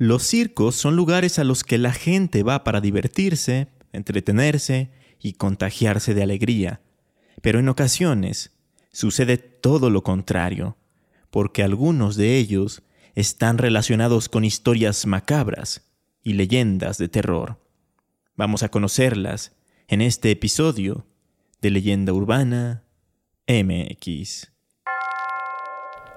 Los circos son lugares a los que la gente va para divertirse, entretenerse y contagiarse de alegría. Pero en ocasiones sucede todo lo contrario, porque algunos de ellos están relacionados con historias macabras y leyendas de terror. Vamos a conocerlas en este episodio de Leyenda Urbana MX.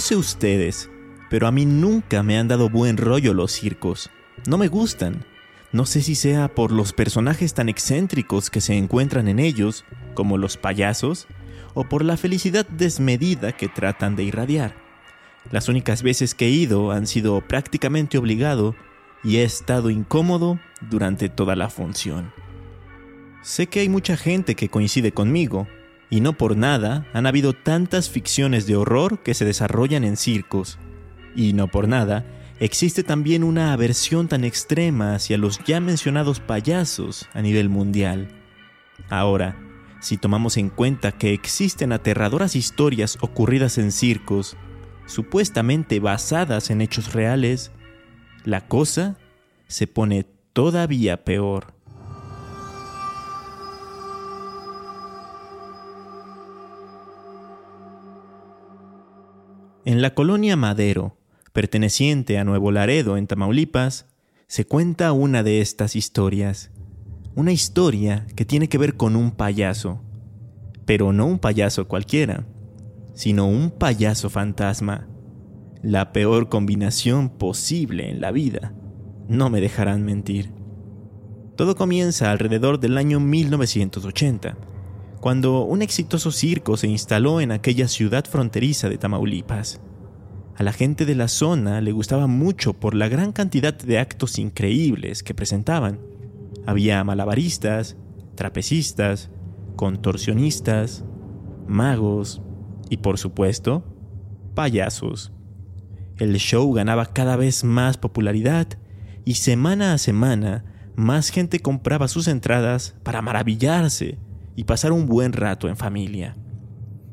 No sé ustedes, pero a mí nunca me han dado buen rollo los circos. No me gustan. No sé si sea por los personajes tan excéntricos que se encuentran en ellos, como los payasos, o por la felicidad desmedida que tratan de irradiar. Las únicas veces que he ido han sido prácticamente obligado y he estado incómodo durante toda la función. Sé que hay mucha gente que coincide conmigo, y no por nada han habido tantas ficciones de horror que se desarrollan en circos. Y no por nada existe también una aversión tan extrema hacia los ya mencionados payasos a nivel mundial. Ahora, si tomamos en cuenta que existen aterradoras historias ocurridas en circos, supuestamente basadas en hechos reales, la cosa se pone todavía peor. En la colonia Madero, perteneciente a Nuevo Laredo, en Tamaulipas, se cuenta una de estas historias. Una historia que tiene que ver con un payaso. Pero no un payaso cualquiera, sino un payaso fantasma. La peor combinación posible en la vida. No me dejarán mentir. Todo comienza alrededor del año 1980 cuando un exitoso circo se instaló en aquella ciudad fronteriza de Tamaulipas. A la gente de la zona le gustaba mucho por la gran cantidad de actos increíbles que presentaban. Había malabaristas, trapecistas, contorsionistas, magos y por supuesto, payasos. El show ganaba cada vez más popularidad y semana a semana más gente compraba sus entradas para maravillarse y pasar un buen rato en familia.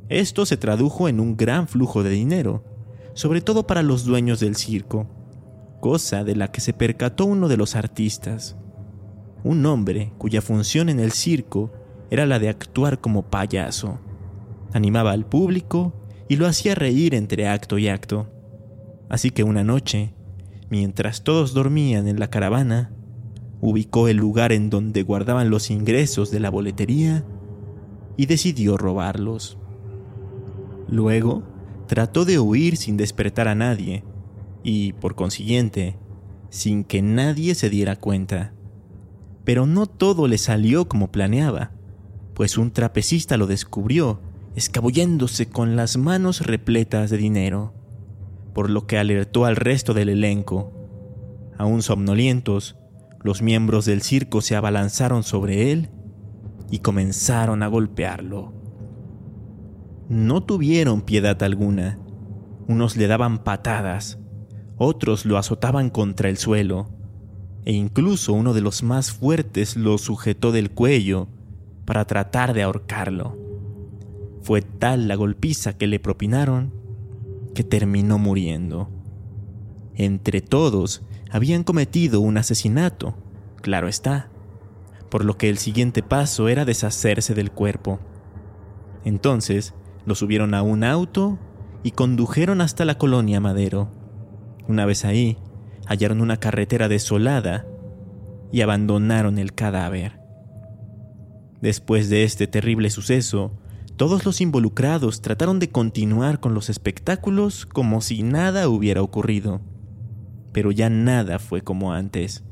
Esto se tradujo en un gran flujo de dinero, sobre todo para los dueños del circo, cosa de la que se percató uno de los artistas, un hombre cuya función en el circo era la de actuar como payaso. Animaba al público y lo hacía reír entre acto y acto. Así que una noche, mientras todos dormían en la caravana, ubicó el lugar en donde guardaban los ingresos de la boletería y decidió robarlos. Luego, trató de huir sin despertar a nadie y, por consiguiente, sin que nadie se diera cuenta. Pero no todo le salió como planeaba, pues un trapecista lo descubrió, escabulléndose con las manos repletas de dinero, por lo que alertó al resto del elenco. Aún somnolientos, los miembros del circo se abalanzaron sobre él y comenzaron a golpearlo. No tuvieron piedad alguna. Unos le daban patadas, otros lo azotaban contra el suelo, e incluso uno de los más fuertes lo sujetó del cuello para tratar de ahorcarlo. Fue tal la golpiza que le propinaron que terminó muriendo. Entre todos habían cometido un asesinato, claro está, por lo que el siguiente paso era deshacerse del cuerpo. Entonces lo subieron a un auto y condujeron hasta la colonia Madero. Una vez ahí, hallaron una carretera desolada y abandonaron el cadáver. Después de este terrible suceso, todos los involucrados trataron de continuar con los espectáculos como si nada hubiera ocurrido pero ya nada fue como antes.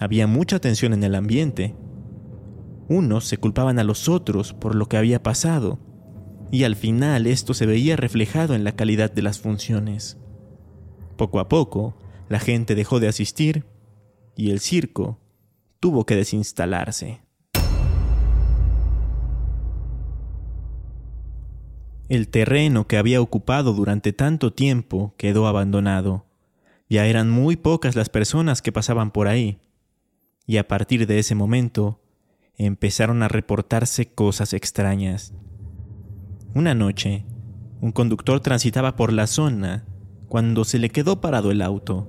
Había mucha tensión en el ambiente. Unos se culpaban a los otros por lo que había pasado, y al final esto se veía reflejado en la calidad de las funciones. Poco a poco, la gente dejó de asistir y el circo tuvo que desinstalarse. El terreno que había ocupado durante tanto tiempo quedó abandonado. Ya eran muy pocas las personas que pasaban por ahí. Y a partir de ese momento empezaron a reportarse cosas extrañas. Una noche, un conductor transitaba por la zona cuando se le quedó parado el auto.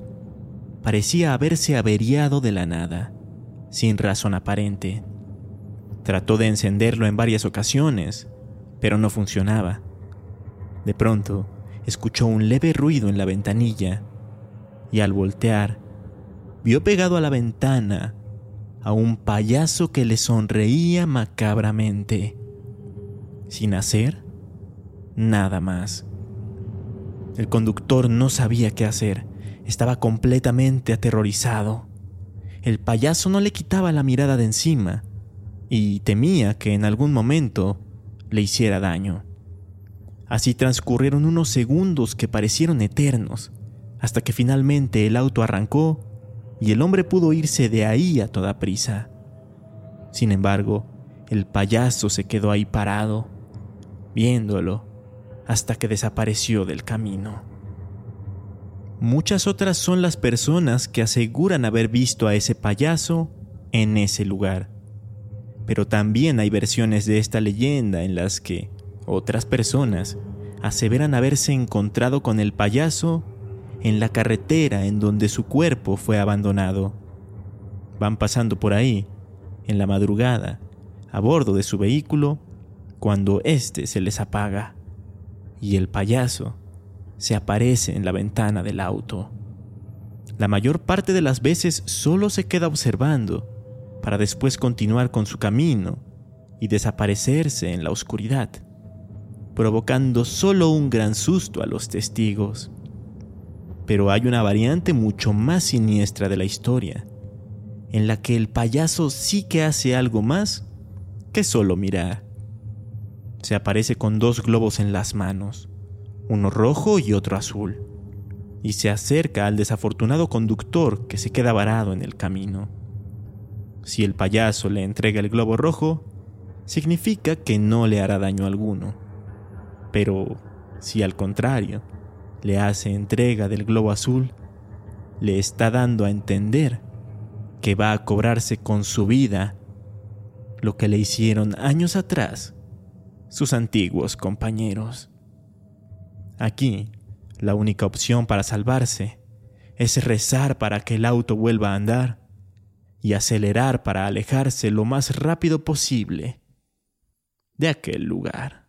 Parecía haberse averiado de la nada, sin razón aparente. Trató de encenderlo en varias ocasiones, pero no funcionaba. De pronto, escuchó un leve ruido en la ventanilla y al voltear, vio pegado a la ventana a un payaso que le sonreía macabramente, sin hacer nada más. El conductor no sabía qué hacer, estaba completamente aterrorizado. El payaso no le quitaba la mirada de encima y temía que en algún momento le hiciera daño. Así transcurrieron unos segundos que parecieron eternos, hasta que finalmente el auto arrancó y el hombre pudo irse de ahí a toda prisa. Sin embargo, el payaso se quedó ahí parado, viéndolo, hasta que desapareció del camino. Muchas otras son las personas que aseguran haber visto a ese payaso en ese lugar. Pero también hay versiones de esta leyenda en las que otras personas aseveran haberse encontrado con el payaso en la carretera en donde su cuerpo fue abandonado. Van pasando por ahí, en la madrugada, a bordo de su vehículo, cuando éste se les apaga, y el payaso se aparece en la ventana del auto. La mayor parte de las veces solo se queda observando, para después continuar con su camino y desaparecerse en la oscuridad provocando solo un gran susto a los testigos. Pero hay una variante mucho más siniestra de la historia, en la que el payaso sí que hace algo más que solo mirar. Se aparece con dos globos en las manos, uno rojo y otro azul, y se acerca al desafortunado conductor que se queda varado en el camino. Si el payaso le entrega el globo rojo, significa que no le hará daño alguno pero si al contrario le hace entrega del globo azul, le está dando a entender que va a cobrarse con su vida lo que le hicieron años atrás sus antiguos compañeros. Aquí, la única opción para salvarse es rezar para que el auto vuelva a andar y acelerar para alejarse lo más rápido posible de aquel lugar.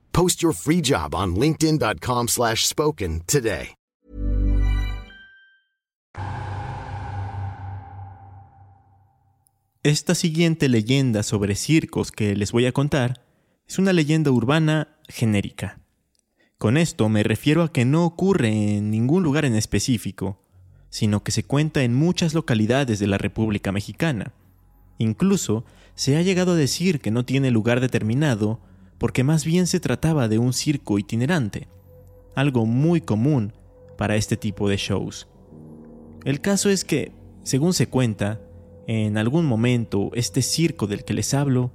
Post your free job on linkedin.com slash spoken today. Esta siguiente leyenda sobre circos que les voy a contar es una leyenda urbana genérica. Con esto me refiero a que no ocurre en ningún lugar en específico, sino que se cuenta en muchas localidades de la República Mexicana. Incluso se ha llegado a decir que no tiene lugar determinado porque más bien se trataba de un circo itinerante, algo muy común para este tipo de shows. El caso es que, según se cuenta, en algún momento este circo del que les hablo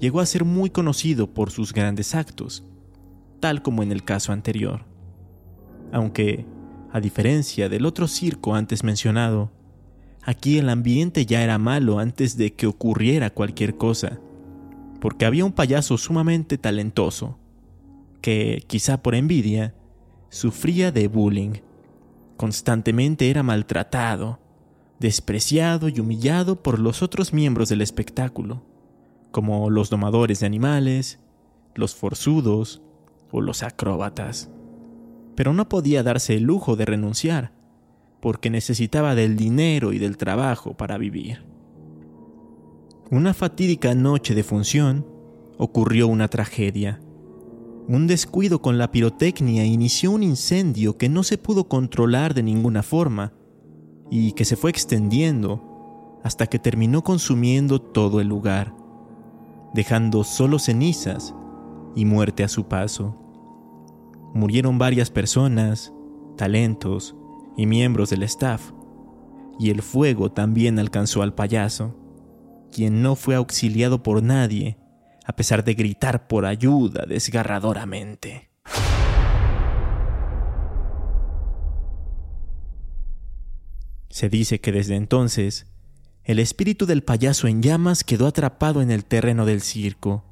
llegó a ser muy conocido por sus grandes actos, tal como en el caso anterior. Aunque, a diferencia del otro circo antes mencionado, aquí el ambiente ya era malo antes de que ocurriera cualquier cosa, porque había un payaso sumamente talentoso, que, quizá por envidia, sufría de bullying. Constantemente era maltratado, despreciado y humillado por los otros miembros del espectáculo, como los domadores de animales, los forzudos o los acróbatas. Pero no podía darse el lujo de renunciar, porque necesitaba del dinero y del trabajo para vivir. Una fatídica noche de función ocurrió una tragedia. Un descuido con la pirotecnia inició un incendio que no se pudo controlar de ninguna forma y que se fue extendiendo hasta que terminó consumiendo todo el lugar, dejando solo cenizas y muerte a su paso. Murieron varias personas, talentos y miembros del staff, y el fuego también alcanzó al payaso, quien no fue auxiliado por nadie a pesar de gritar por ayuda desgarradoramente. Se dice que desde entonces, el espíritu del payaso en llamas quedó atrapado en el terreno del circo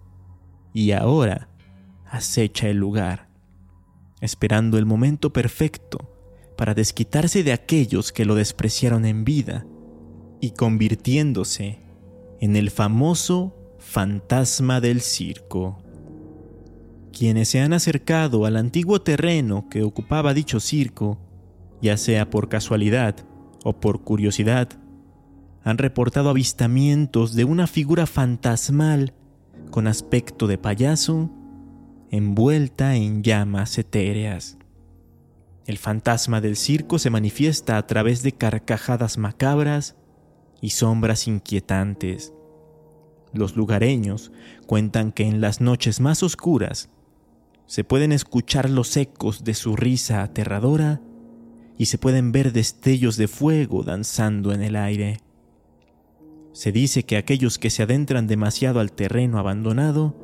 y ahora acecha el lugar, esperando el momento perfecto para desquitarse de aquellos que lo despreciaron en vida y convirtiéndose en el famoso fantasma del circo. Quienes se han acercado al antiguo terreno que ocupaba dicho circo, ya sea por casualidad o por curiosidad, han reportado avistamientos de una figura fantasmal con aspecto de payaso envuelta en llamas etéreas. El fantasma del circo se manifiesta a través de carcajadas macabras y sombras inquietantes los lugareños cuentan que en las noches más oscuras se pueden escuchar los ecos de su risa aterradora y se pueden ver destellos de fuego danzando en el aire. Se dice que aquellos que se adentran demasiado al terreno abandonado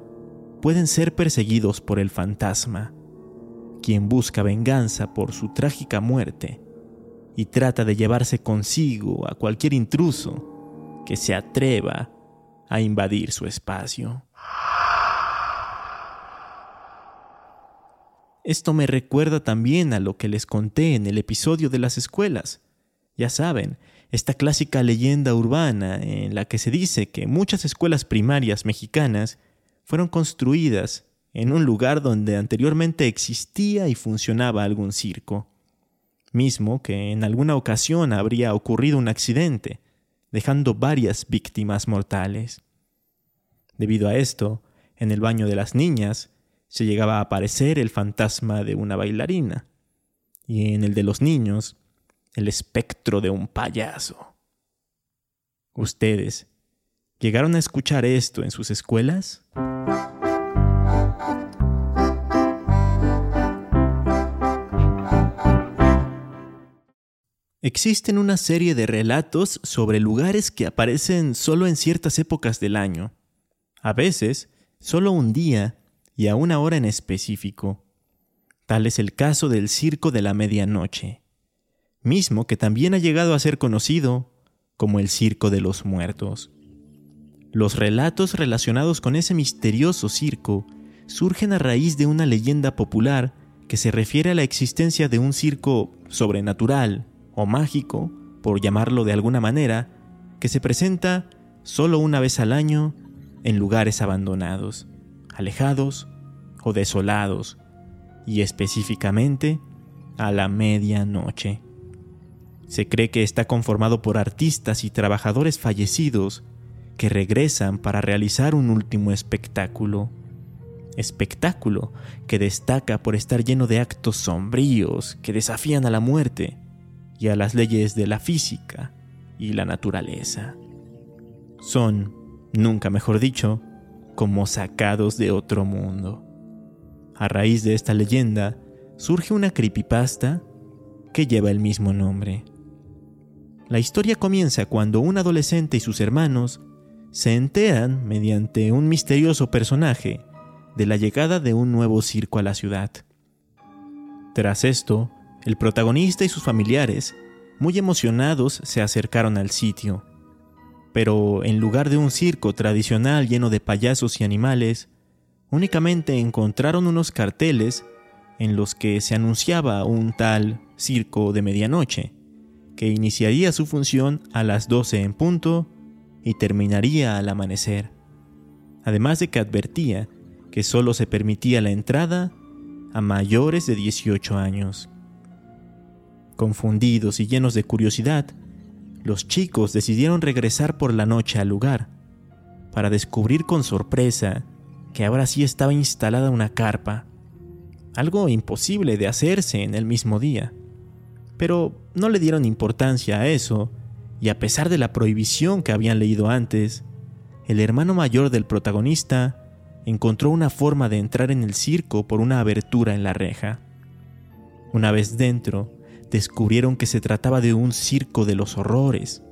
pueden ser perseguidos por el fantasma, quien busca venganza por su trágica muerte y trata de llevarse consigo a cualquier intruso que se atreva a invadir su espacio. Esto me recuerda también a lo que les conté en el episodio de las escuelas. Ya saben, esta clásica leyenda urbana en la que se dice que muchas escuelas primarias mexicanas fueron construidas en un lugar donde anteriormente existía y funcionaba algún circo, mismo que en alguna ocasión habría ocurrido un accidente, dejando varias víctimas mortales. Debido a esto, en el baño de las niñas se llegaba a aparecer el fantasma de una bailarina, y en el de los niños, el espectro de un payaso. ¿Ustedes llegaron a escuchar esto en sus escuelas? Existen una serie de relatos sobre lugares que aparecen solo en ciertas épocas del año, a veces solo un día y a una hora en específico. Tal es el caso del Circo de la Medianoche, mismo que también ha llegado a ser conocido como el Circo de los Muertos. Los relatos relacionados con ese misterioso circo surgen a raíz de una leyenda popular que se refiere a la existencia de un circo sobrenatural o mágico, por llamarlo de alguna manera, que se presenta solo una vez al año en lugares abandonados, alejados o desolados, y específicamente a la medianoche. Se cree que está conformado por artistas y trabajadores fallecidos que regresan para realizar un último espectáculo. Espectáculo que destaca por estar lleno de actos sombríos que desafían a la muerte y a las leyes de la física y la naturaleza. Son, nunca mejor dicho, como sacados de otro mundo. A raíz de esta leyenda, surge una creepypasta que lleva el mismo nombre. La historia comienza cuando un adolescente y sus hermanos se enteran, mediante un misterioso personaje, de la llegada de un nuevo circo a la ciudad. Tras esto, el protagonista y sus familiares, muy emocionados, se acercaron al sitio. Pero en lugar de un circo tradicional lleno de payasos y animales, únicamente encontraron unos carteles en los que se anunciaba un tal circo de medianoche, que iniciaría su función a las 12 en punto y terminaría al amanecer. Además de que advertía que solo se permitía la entrada a mayores de 18 años. Confundidos y llenos de curiosidad, los chicos decidieron regresar por la noche al lugar, para descubrir con sorpresa que ahora sí estaba instalada una carpa, algo imposible de hacerse en el mismo día. Pero no le dieron importancia a eso, y a pesar de la prohibición que habían leído antes, el hermano mayor del protagonista encontró una forma de entrar en el circo por una abertura en la reja. Una vez dentro, descubrieron que se trataba de un circo de los horrores,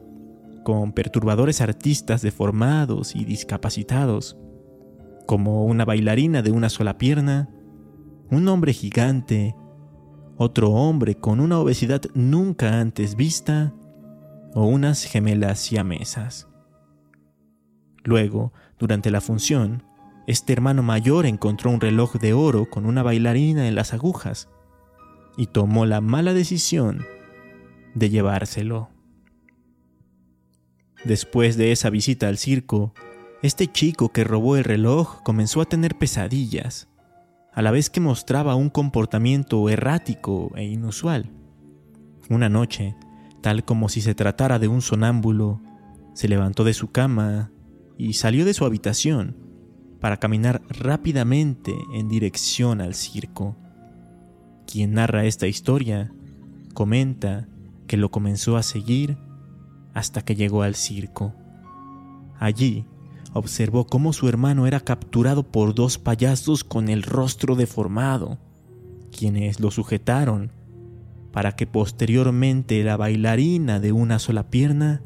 con perturbadores artistas deformados y discapacitados, como una bailarina de una sola pierna, un hombre gigante, otro hombre con una obesidad nunca antes vista o unas gemelas siamesas. Luego, durante la función, este hermano mayor encontró un reloj de oro con una bailarina en las agujas y tomó la mala decisión de llevárselo. Después de esa visita al circo, este chico que robó el reloj comenzó a tener pesadillas, a la vez que mostraba un comportamiento errático e inusual. Una noche, tal como si se tratara de un sonámbulo, se levantó de su cama y salió de su habitación para caminar rápidamente en dirección al circo. Quien narra esta historia comenta que lo comenzó a seguir hasta que llegó al circo. Allí observó cómo su hermano era capturado por dos payasos con el rostro deformado, quienes lo sujetaron para que posteriormente la bailarina de una sola pierna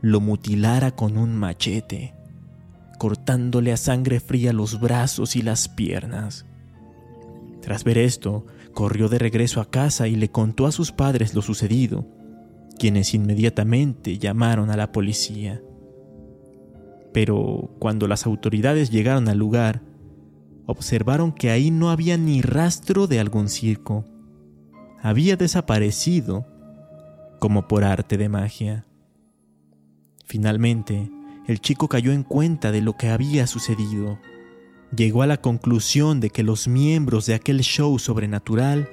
lo mutilara con un machete cortándole a sangre fría los brazos y las piernas. Tras ver esto, corrió de regreso a casa y le contó a sus padres lo sucedido, quienes inmediatamente llamaron a la policía. Pero cuando las autoridades llegaron al lugar, observaron que ahí no había ni rastro de algún circo. Había desaparecido como por arte de magia. Finalmente, el chico cayó en cuenta de lo que había sucedido. Llegó a la conclusión de que los miembros de aquel show sobrenatural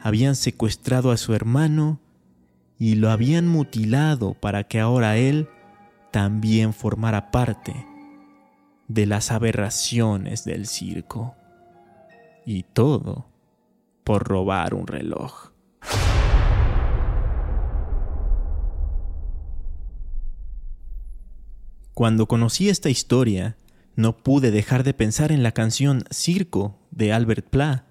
habían secuestrado a su hermano y lo habían mutilado para que ahora él también formara parte de las aberraciones del circo. Y todo por robar un reloj. Cuando conocí esta historia, no pude dejar de pensar en la canción Circo de Albert Pla,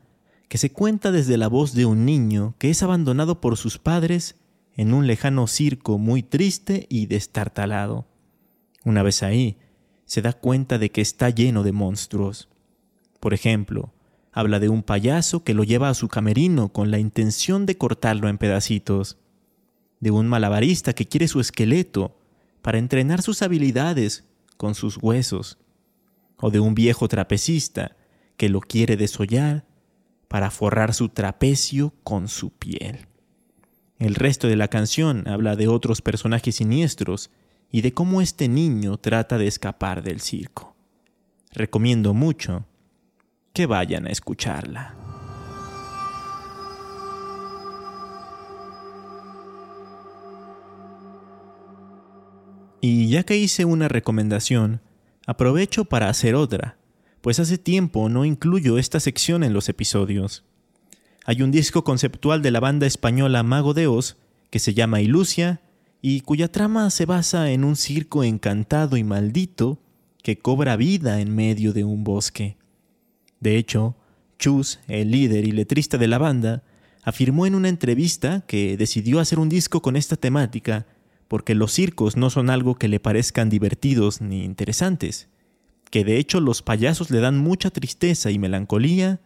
que se cuenta desde la voz de un niño que es abandonado por sus padres en un lejano circo muy triste y destartalado. Una vez ahí, se da cuenta de que está lleno de monstruos. Por ejemplo, habla de un payaso que lo lleva a su camerino con la intención de cortarlo en pedacitos, de un malabarista que quiere su esqueleto para entrenar sus habilidades con sus huesos, o de un viejo trapecista que lo quiere desollar para forrar su trapecio con su piel. El resto de la canción habla de otros personajes siniestros y de cómo este niño trata de escapar del circo. Recomiendo mucho que vayan a escucharla. Y ya que hice una recomendación, aprovecho para hacer otra, pues hace tiempo no incluyo esta sección en los episodios. Hay un disco conceptual de la banda española Mago de Oz que se llama Ilusia y cuya trama se basa en un circo encantado y maldito que cobra vida en medio de un bosque. De hecho, Chus, el líder y letrista de la banda, afirmó en una entrevista que decidió hacer un disco con esta temática porque los circos no son algo que le parezcan divertidos ni interesantes, que de hecho los payasos le dan mucha tristeza y melancolía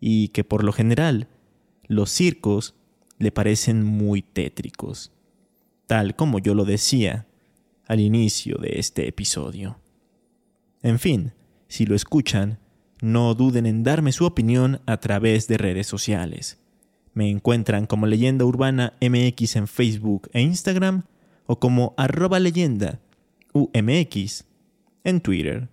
y que por lo general los circos le parecen muy tétricos, tal como yo lo decía al inicio de este episodio. En fin, si lo escuchan, no duden en darme su opinión a través de redes sociales. Me encuentran como Leyenda Urbana MX en Facebook e Instagram o como arroba leyenda UMX en Twitter.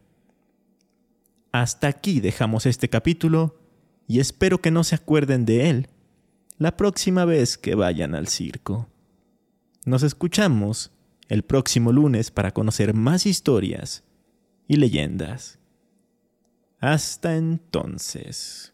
Hasta aquí dejamos este capítulo y espero que no se acuerden de él la próxima vez que vayan al circo. Nos escuchamos el próximo lunes para conocer más historias y leyendas. Hasta entonces.